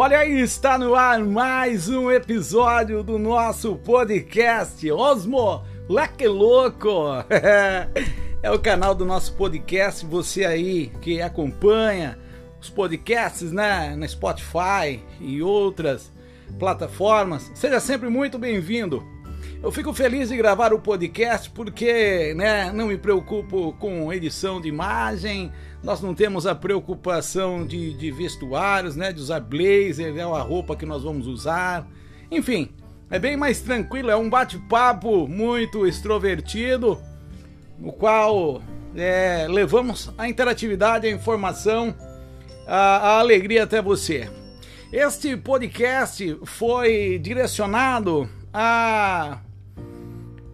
Olha aí, está no ar mais um episódio do nosso podcast Osmo Leque Louco. É o canal do nosso podcast, você aí que acompanha os podcasts né, na Spotify e outras plataformas, seja sempre muito bem-vindo. Eu fico feliz de gravar o podcast porque né, não me preocupo com edição de imagem, nós não temos a preocupação de, de vestuários, né, de usar blazer, né, a roupa que nós vamos usar. Enfim, é bem mais tranquilo, é um bate-papo muito extrovertido, no qual é, levamos a interatividade, a informação, a, a alegria até você. Este podcast foi direcionado a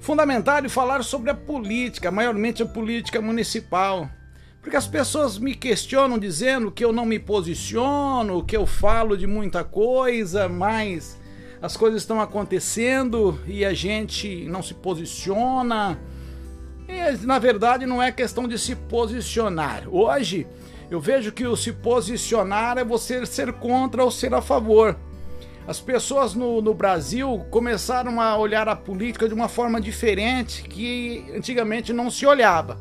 fundamentar e falar sobre a política, maiormente a política municipal. Porque as pessoas me questionam dizendo que eu não me posiciono, que eu falo de muita coisa, mas as coisas estão acontecendo e a gente não se posiciona. E, na verdade, não é questão de se posicionar. Hoje, eu vejo que o se posicionar é você ser contra ou ser a favor. As pessoas no, no, Brasil começaram a olhar a política de uma forma diferente que antigamente não se olhava.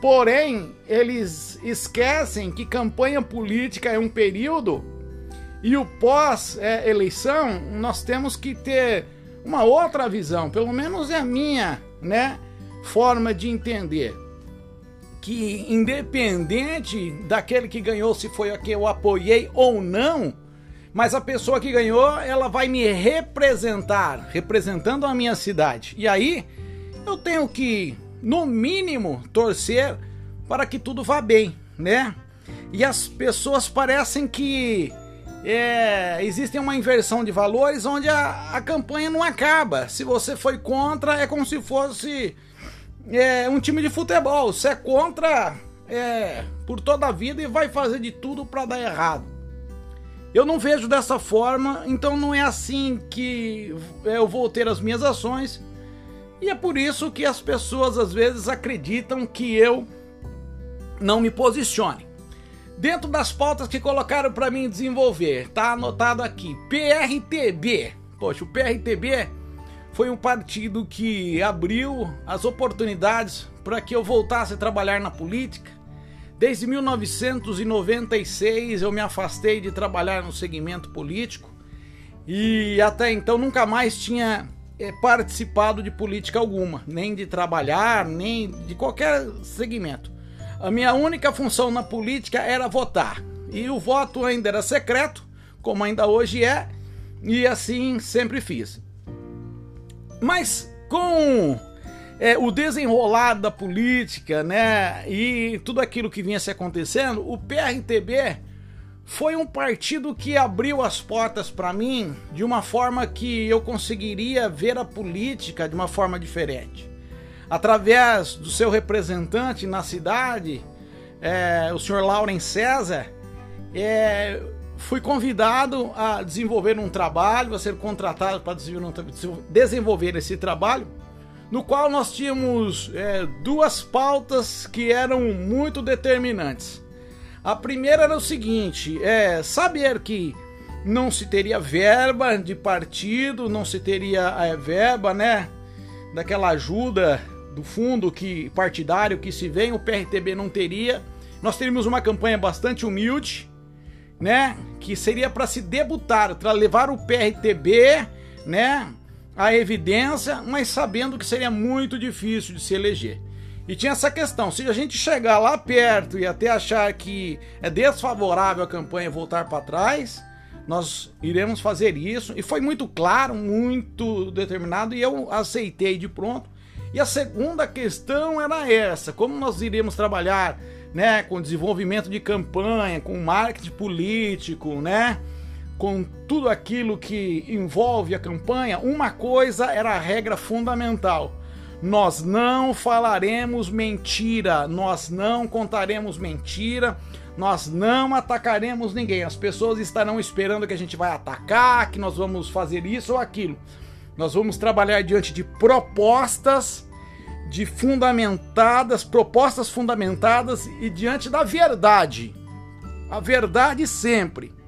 Porém, eles esquecem que campanha política é um período e o pós-eleição nós temos que ter uma outra visão, pelo menos é a minha né, forma de entender. Que independente daquele que ganhou, se foi a que eu apoiei ou não, mas a pessoa que ganhou, ela vai me representar, representando a minha cidade. E aí, eu tenho que, no mínimo, torcer para que tudo vá bem, né? E as pessoas parecem que é, existe uma inversão de valores onde a, a campanha não acaba. Se você foi contra, é como se fosse é, um time de futebol. Você é contra é, por toda a vida e vai fazer de tudo para dar errado. Eu não vejo dessa forma, então não é assim que eu vou ter as minhas ações. E é por isso que as pessoas às vezes acreditam que eu não me posicione. Dentro das pautas que colocaram para mim desenvolver, tá anotado aqui: PRTB. Poxa, o PRTB foi um partido que abriu as oportunidades para que eu voltasse a trabalhar na política Desde 1996 eu me afastei de trabalhar no segmento político e até então nunca mais tinha é, participado de política alguma, nem de trabalhar, nem de qualquer segmento. A minha única função na política era votar e o voto ainda era secreto, como ainda hoje é, e assim sempre fiz. Mas com é, o desenrolar da política, né, e tudo aquilo que vinha se acontecendo, o PRTB foi um partido que abriu as portas para mim de uma forma que eu conseguiria ver a política de uma forma diferente. Através do seu representante na cidade, é, o senhor Lauren César, é, fui convidado a desenvolver um trabalho, a ser contratado para desenvolver esse trabalho no qual nós tínhamos é, duas pautas que eram muito determinantes. A primeira era o seguinte: é saber que não se teria verba de partido, não se teria é, verba, né, daquela ajuda do fundo que partidário que se vem, o PRTB não teria. Nós teríamos uma campanha bastante humilde, né, que seria para se debutar, para levar o PRTB, né, a evidência, mas sabendo que seria muito difícil de se eleger. E tinha essa questão: se a gente chegar lá perto e até achar que é desfavorável a campanha voltar para trás, nós iremos fazer isso. E foi muito claro, muito determinado, e eu aceitei de pronto. E a segunda questão era essa: como nós iremos trabalhar né, com desenvolvimento de campanha, com marketing político, né? Com tudo aquilo que envolve a campanha, uma coisa era a regra fundamental. Nós não falaremos mentira, nós não contaremos mentira, nós não atacaremos ninguém. As pessoas estarão esperando que a gente vai atacar, que nós vamos fazer isso ou aquilo. Nós vamos trabalhar diante de propostas de fundamentadas, propostas fundamentadas e diante da verdade. A verdade sempre.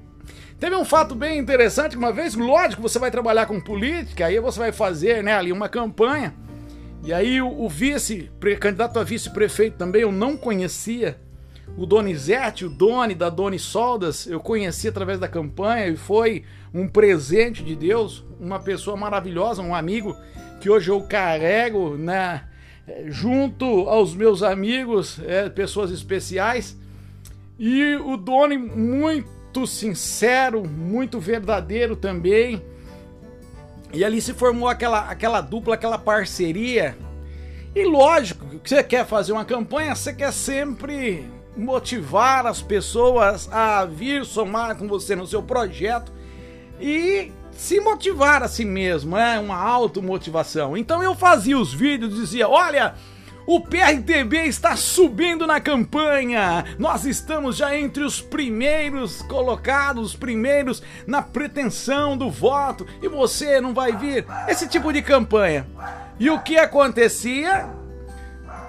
Teve um fato bem interessante uma vez, lógico, você vai trabalhar com política, aí você vai fazer, né, ali uma campanha. E aí o, o vice, candidato a vice-prefeito também eu não conhecia. O Donizete, o Doni da Doni Soldas, eu conheci através da campanha e foi um presente de Deus, uma pessoa maravilhosa, um amigo que hoje eu carrego, né, junto aos meus amigos, é, pessoas especiais. E o Doni muito muito sincero, muito verdadeiro também. E ali se formou aquela, aquela dupla, aquela parceria. E lógico que você quer fazer uma campanha, você quer sempre motivar as pessoas a vir somar com você no seu projeto e se motivar a si mesmo, é uma automotivação. Então eu fazia os vídeos, dizia: "Olha, o PRTB está subindo na campanha. Nós estamos já entre os primeiros colocados, primeiros na pretensão do voto. E você não vai vir? Esse tipo de campanha. E o que acontecia?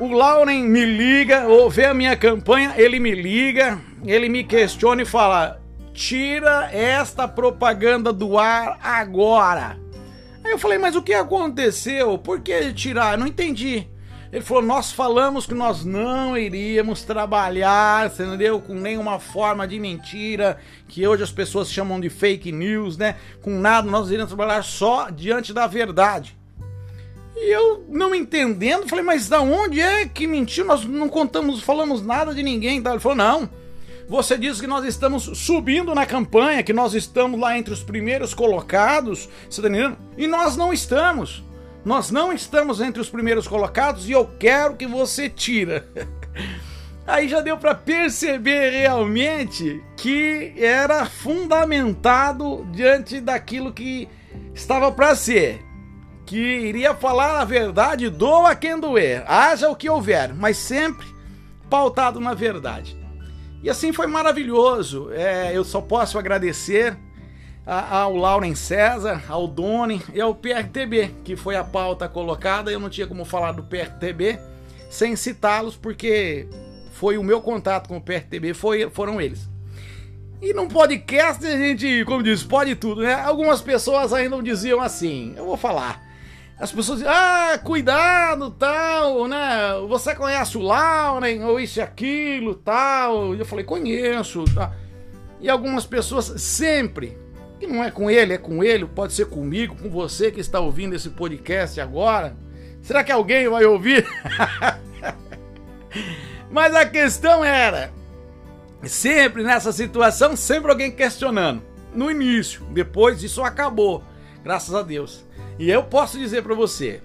O Lauren me liga, ou vê a minha campanha, ele me liga, ele me questiona e fala: tira esta propaganda do ar agora. Aí eu falei, mas o que aconteceu? Por que tirar? Não entendi. Ele falou: Nós falamos que nós não iríamos trabalhar, entendeu? Com nenhuma forma de mentira, que hoje as pessoas chamam de fake news, né? Com nada, nós iríamos trabalhar só diante da verdade. E eu, não entendendo, falei: Mas da onde é que mentiu? Nós não contamos, falamos nada de ninguém. Ele falou: Não. Você diz que nós estamos subindo na campanha, que nós estamos lá entre os primeiros colocados, você tá entendendo? E nós não estamos. Nós não estamos entre os primeiros colocados e eu quero que você tira. Aí já deu para perceber realmente que era fundamentado diante daquilo que estava para ser, que iria falar a verdade, doa quem doer, haja o que houver, mas sempre pautado na verdade. E assim foi maravilhoso. É, eu só posso agradecer ao Lauren César, ao Doni e ao PRTB, que foi a pauta colocada. Eu não tinha como falar do PRTB sem citá-los, porque foi o meu contato com o PRTB, foi, foram eles. E num podcast a gente, como diz, pode tudo, né? Algumas pessoas ainda diziam assim, eu vou falar. As pessoas diziam, ah, cuidado, tal, né? Você conhece o Lauren, ou isso e aquilo, tal. E eu falei, conheço, tá? E algumas pessoas sempre que não é com ele, é com ele, pode ser comigo, com você que está ouvindo esse podcast agora. Será que alguém vai ouvir? Mas a questão era, sempre nessa situação, sempre alguém questionando. No início, depois isso acabou, graças a Deus. E eu posso dizer para você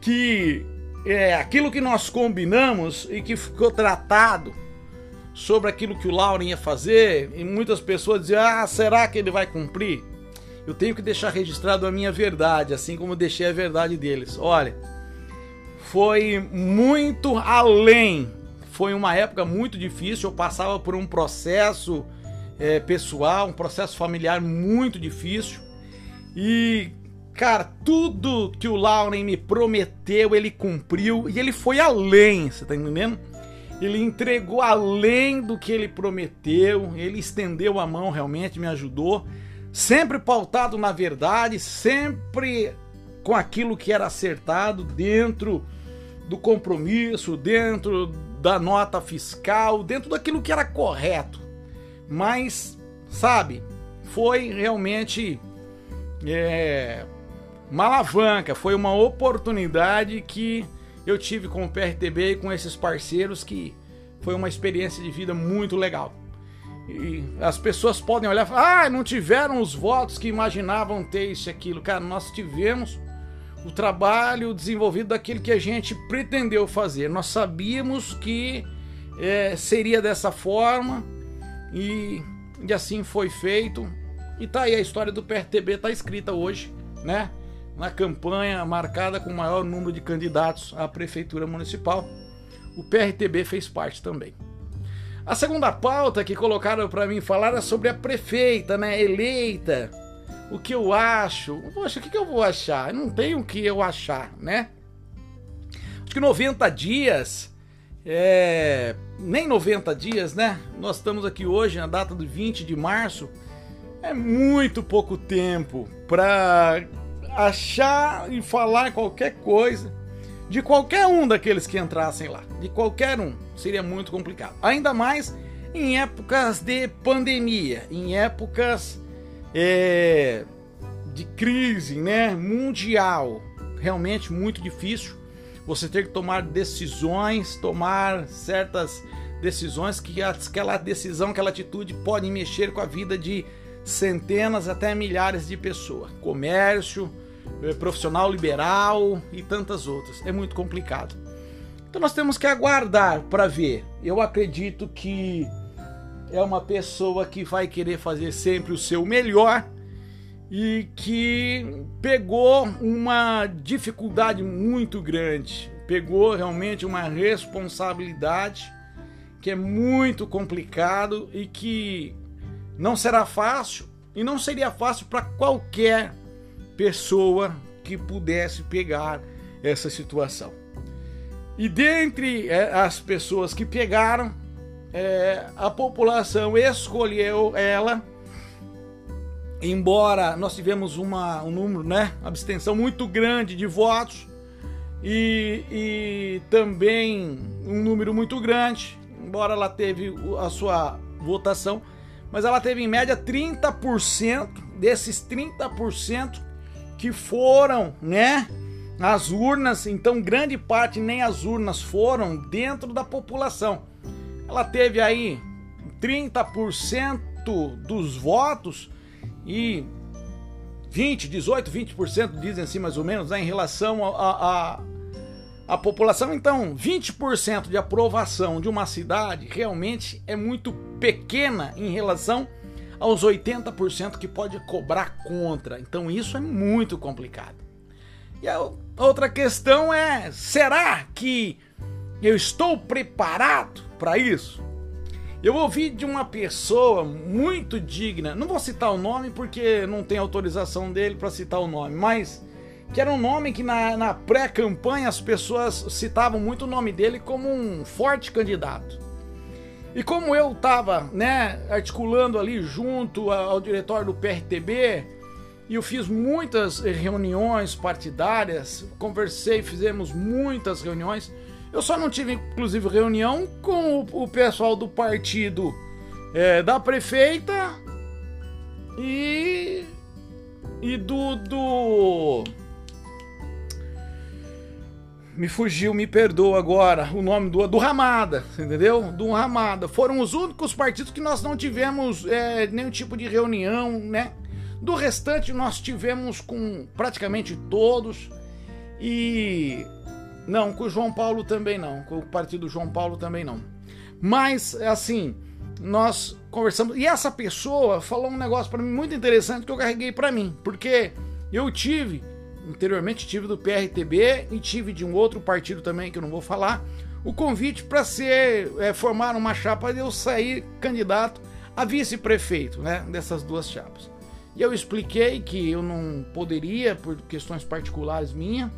que é, aquilo que nós combinamos e que ficou tratado sobre aquilo que o Lauren ia fazer e muitas pessoas diziam: Ah, será que ele vai cumprir? Eu tenho que deixar registrado a minha verdade, assim como deixei a verdade deles. Olha, foi muito além. Foi uma época muito difícil. Eu passava por um processo é, pessoal, um processo familiar muito difícil. E, cara, tudo que o Lauren me prometeu, ele cumpriu e ele foi além, você tá entendendo? Ele entregou além do que ele prometeu, ele estendeu a mão, realmente me ajudou, sempre pautado na verdade, sempre com aquilo que era acertado dentro do compromisso, dentro da nota fiscal, dentro daquilo que era correto. Mas, sabe, foi realmente é, uma alavanca, foi uma oportunidade que eu tive com o PRTB e com esses parceiros que foi uma experiência de vida muito legal. E as pessoas podem olhar e falar: ah, não tiveram os votos que imaginavam ter isso e aquilo. Cara, nós tivemos o trabalho desenvolvido daquilo que a gente pretendeu fazer. Nós sabíamos que é, seria dessa forma e, e assim foi feito. E tá aí a história do PRTB, tá escrita hoje, né? Na campanha marcada com o maior número de candidatos à prefeitura municipal. O PRTB fez parte também. A segunda pauta que colocaram para mim falar é sobre a prefeita, né, eleita. O que eu acho? Poxa, o que, eu vou achar? não tenho o que eu achar, né? Acho que 90 dias, é... nem 90 dias, né? Nós estamos aqui hoje na data do 20 de março É muito pouco tempo para achar e falar qualquer coisa de qualquer um daqueles que entrassem lá. De qualquer um. Seria muito complicado. Ainda mais em épocas de pandemia, em épocas é, de crise né, mundial. Realmente muito difícil você ter que tomar decisões, tomar certas decisões que aquela decisão, aquela atitude pode mexer com a vida de centenas até milhares de pessoas. Comércio, eh, profissional liberal e tantas outras. É muito complicado. Então nós temos que aguardar para ver. Eu acredito que é uma pessoa que vai querer fazer sempre o seu melhor e que pegou uma dificuldade muito grande, pegou realmente uma responsabilidade que é muito complicado e que não será fácil e não seria fácil para qualquer pessoa que pudesse pegar essa situação. E dentre é, as pessoas que pegaram, é, a população escolheu ela, embora nós tivemos uma, um número, né, abstenção muito grande de votos e, e também um número muito grande, embora ela teve a sua votação, mas ela teve em média 30% desses 30% que foram, né? As urnas, então grande parte nem as urnas foram dentro da população. Ela teve aí 30% dos votos e 20, 18, 20% dizem assim mais ou menos, né, em relação a, a, a população. Então, 20% de aprovação de uma cidade realmente é muito pequena em relação aos 80% que pode cobrar contra. Então isso é muito complicado. E a outra questão é: será que eu estou preparado para isso? Eu ouvi de uma pessoa muito digna, não vou citar o nome porque não tem autorização dele para citar o nome, mas que era um nome que na, na pré-campanha as pessoas citavam muito o nome dele como um forte candidato. E como eu estava né, articulando ali junto ao diretório do PRTB, e eu fiz muitas reuniões partidárias, conversei, fizemos muitas reuniões. Eu só não tive, inclusive, reunião com o, pessoal do partido é, da prefeita e, e do, do me fugiu, me perdoa agora o nome do, do Ramada, entendeu? Do Ramada. Foram os únicos partidos que nós não tivemos é, nenhum tipo de reunião, né? Do restante nós tivemos com praticamente todos e não, com o João Paulo também não, com o partido João Paulo também não. Mas assim, nós conversamos e essa pessoa falou um negócio para mim muito interessante que eu carreguei para mim, porque eu tive anteriormente tive do PRTB e tive de um outro partido também que eu não vou falar, o convite para ser é, formar uma chapa de eu sair candidato a vice-prefeito, né, dessas duas chapas. E eu expliquei que eu não poderia, por questões particulares minha,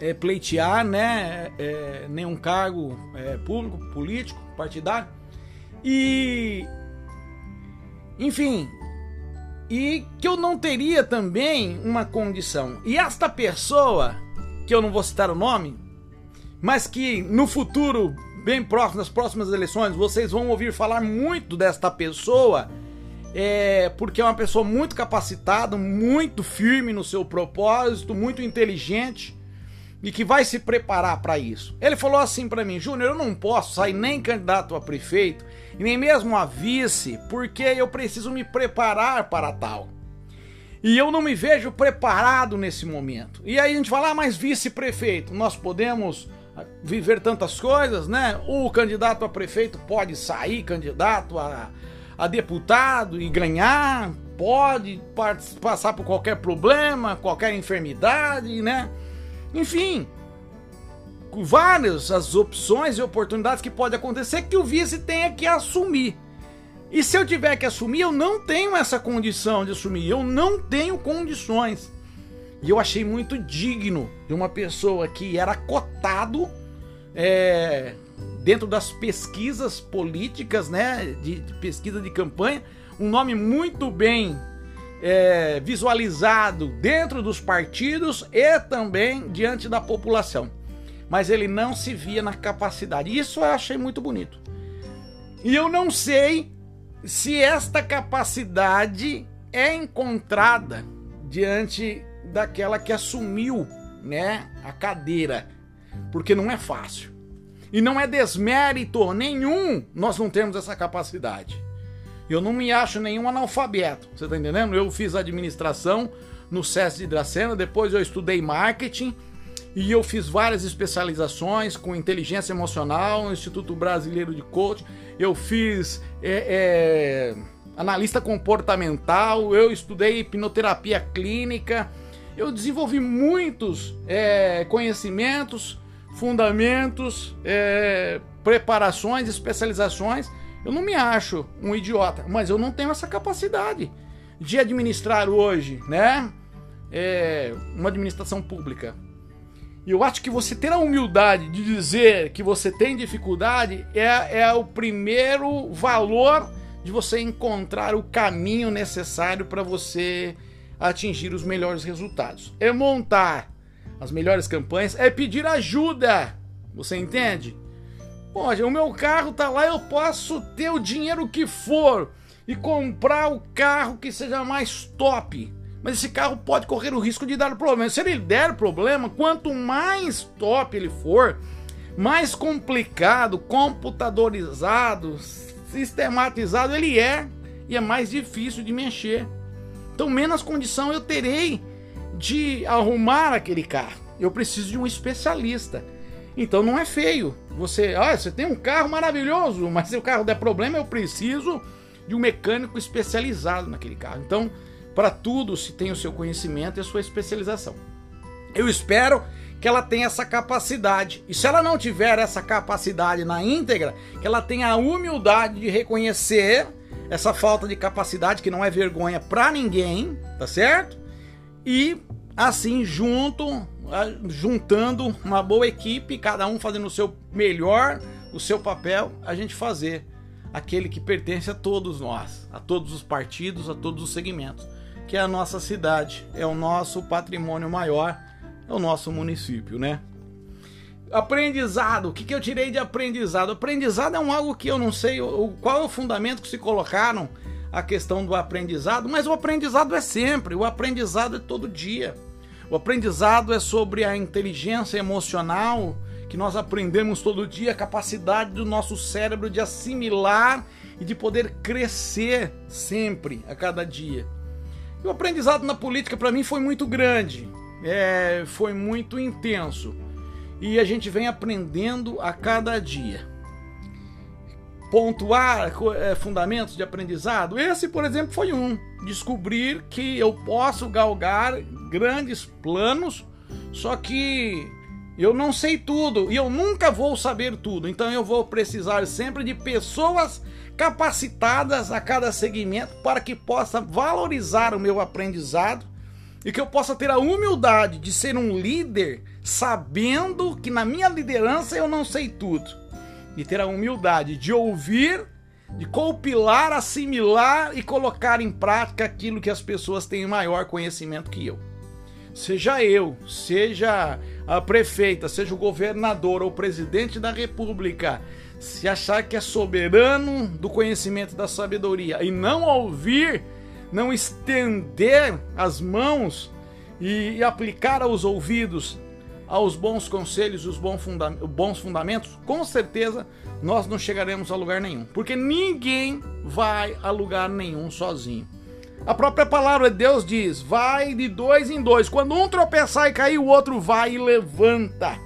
é, pleitear, né, é, nenhum cargo é, público, político, partidário. E, enfim, e que eu não teria também uma condição. E esta pessoa, que eu não vou citar o nome, mas que no futuro, bem próximo, nas próximas eleições, vocês vão ouvir falar muito desta pessoa, é, porque é uma pessoa muito capacitada, muito firme no seu propósito, muito inteligente e que vai se preparar para isso. Ele falou assim para mim, Júnior, eu não posso sair nem candidato a prefeito e nem mesmo a vice, porque eu preciso me preparar para tal. E eu não me vejo preparado nesse momento. E aí a gente fala, ah, mas vice-prefeito, nós podemos viver tantas coisas, né? O candidato a prefeito pode sair candidato a, a deputado e ganhar, pode passar por qualquer problema, qualquer enfermidade, né? Enfim, várias as opções e oportunidades que pode acontecer que o vice tenha que assumir. E se eu tiver que assumir, eu não tenho essa condição de assumir, eu não tenho condições. E eu achei muito digno de uma pessoa que era cotado é, dentro das pesquisas políticas, né, de, de pesquisa de campanha, um nome muito bem é, visualizado dentro dos partidos e também diante da população. Mas ele não se via na capacidade. Isso eu achei muito bonito. E eu não sei se esta capacidade é encontrada diante daquela que assumiu, né, a cadeira, porque não é fácil. E não é desmérito nenhum nós não temos essa capacidade. Eu não me acho nenhum analfabeto, você tá entendendo? Eu fiz administração no SESC de Dracena, depois eu estudei marketing e eu fiz várias especializações com inteligência emocional no Instituto Brasileiro de Coaching. Eu fiz é, é, analista comportamental, eu estudei hipnoterapia clínica, eu desenvolvi muitos é, conhecimentos, fundamentos, é, preparações, especializações. Eu não me acho um idiota, mas eu não tenho essa capacidade de administrar hoje, né? É, uma administração pública. E eu acho que você ter a humildade de dizer que você tem dificuldade é, é o primeiro valor de você encontrar o caminho necessário para você atingir os melhores resultados. É montar as melhores campanhas, é pedir ajuda. Você entende? Poxa, o meu carro tá lá, eu posso ter o dinheiro que for e comprar o carro que seja mais top mas esse carro pode correr o risco de dar problema. Se ele der problema, quanto mais top ele for, mais complicado, computadorizado, sistematizado ele é e é mais difícil de mexer. Então, menos condição eu terei de arrumar aquele carro. Eu preciso de um especialista. Então não é feio. Você, ah, você tem um carro maravilhoso, mas se o carro der problema, eu preciso de um mecânico especializado naquele carro. Então, para tudo se tem o seu conhecimento e a sua especialização. Eu espero que ela tenha essa capacidade. E se ela não tiver essa capacidade na íntegra, que ela tenha a humildade de reconhecer essa falta de capacidade, que não é vergonha para ninguém, tá certo? E assim, junto, juntando uma boa equipe, cada um fazendo o seu melhor, o seu papel, a gente fazer aquele que pertence a todos nós, a todos os partidos, a todos os segmentos que é a nossa cidade, é o nosso patrimônio maior, é o nosso município, né? Aprendizado, o que, que eu tirei de aprendizado? Aprendizado é um algo que eu não sei o, qual é o fundamento que se colocaram a questão do aprendizado, mas o aprendizado é sempre, o aprendizado é todo dia. O aprendizado é sobre a inteligência emocional que nós aprendemos todo dia, a capacidade do nosso cérebro de assimilar e de poder crescer sempre, a cada dia. E o aprendizado na política para mim foi muito grande, é, foi muito intenso. E a gente vem aprendendo a cada dia. Pontuar é, fundamentos de aprendizado, esse, por exemplo, foi um. Descobrir que eu posso galgar grandes planos, só que eu não sei tudo e eu nunca vou saber tudo. Então eu vou precisar sempre de pessoas capacitadas a cada segmento para que possa valorizar o meu aprendizado e que eu possa ter a humildade de ser um líder sabendo que na minha liderança eu não sei tudo e ter a humildade de ouvir, de compilar, assimilar e colocar em prática aquilo que as pessoas têm maior conhecimento que eu. Seja eu, seja a prefeita, seja o governador ou o presidente da república, se achar que é soberano do conhecimento da sabedoria e não ouvir, não estender as mãos e aplicar aos ouvidos aos bons conselhos os bons fundamentos, com certeza nós não chegaremos a lugar nenhum, porque ninguém vai a lugar nenhum sozinho. A própria palavra de Deus diz: vai de dois em dois. Quando um tropeçar e cair, o outro vai e levanta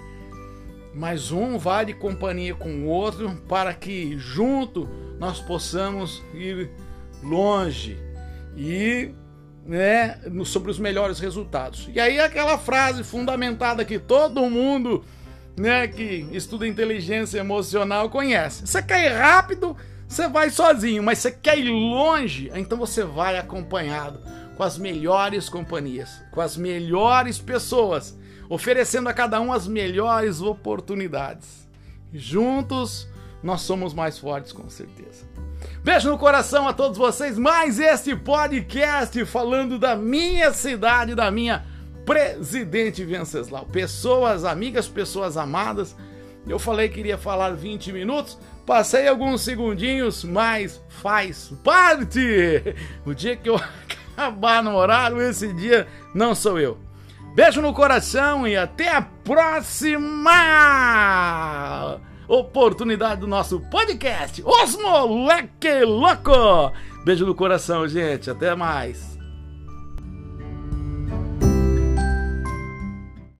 mas um vai de companhia com o outro para que junto nós possamos ir longe e né, sobre os melhores resultados. E aí aquela frase fundamentada que todo mundo né, que estuda inteligência emocional conhece. Você quer ir rápido, você vai sozinho, mas você quer ir longe, então você vai acompanhado com as melhores companhias, com as melhores pessoas oferecendo a cada um as melhores oportunidades. Juntos nós somos mais fortes, com certeza. Beijo no coração a todos vocês. Mais este podcast falando da minha cidade, da minha Presidente Venceslau. Pessoas amigas, pessoas amadas. Eu falei que iria falar 20 minutos, passei alguns segundinhos, mas faz parte. O dia que eu acabar no horário, esse dia não sou eu. Beijo no coração e até a próxima oportunidade do nosso podcast Os Moleque Louco. Beijo no coração, gente. Até mais.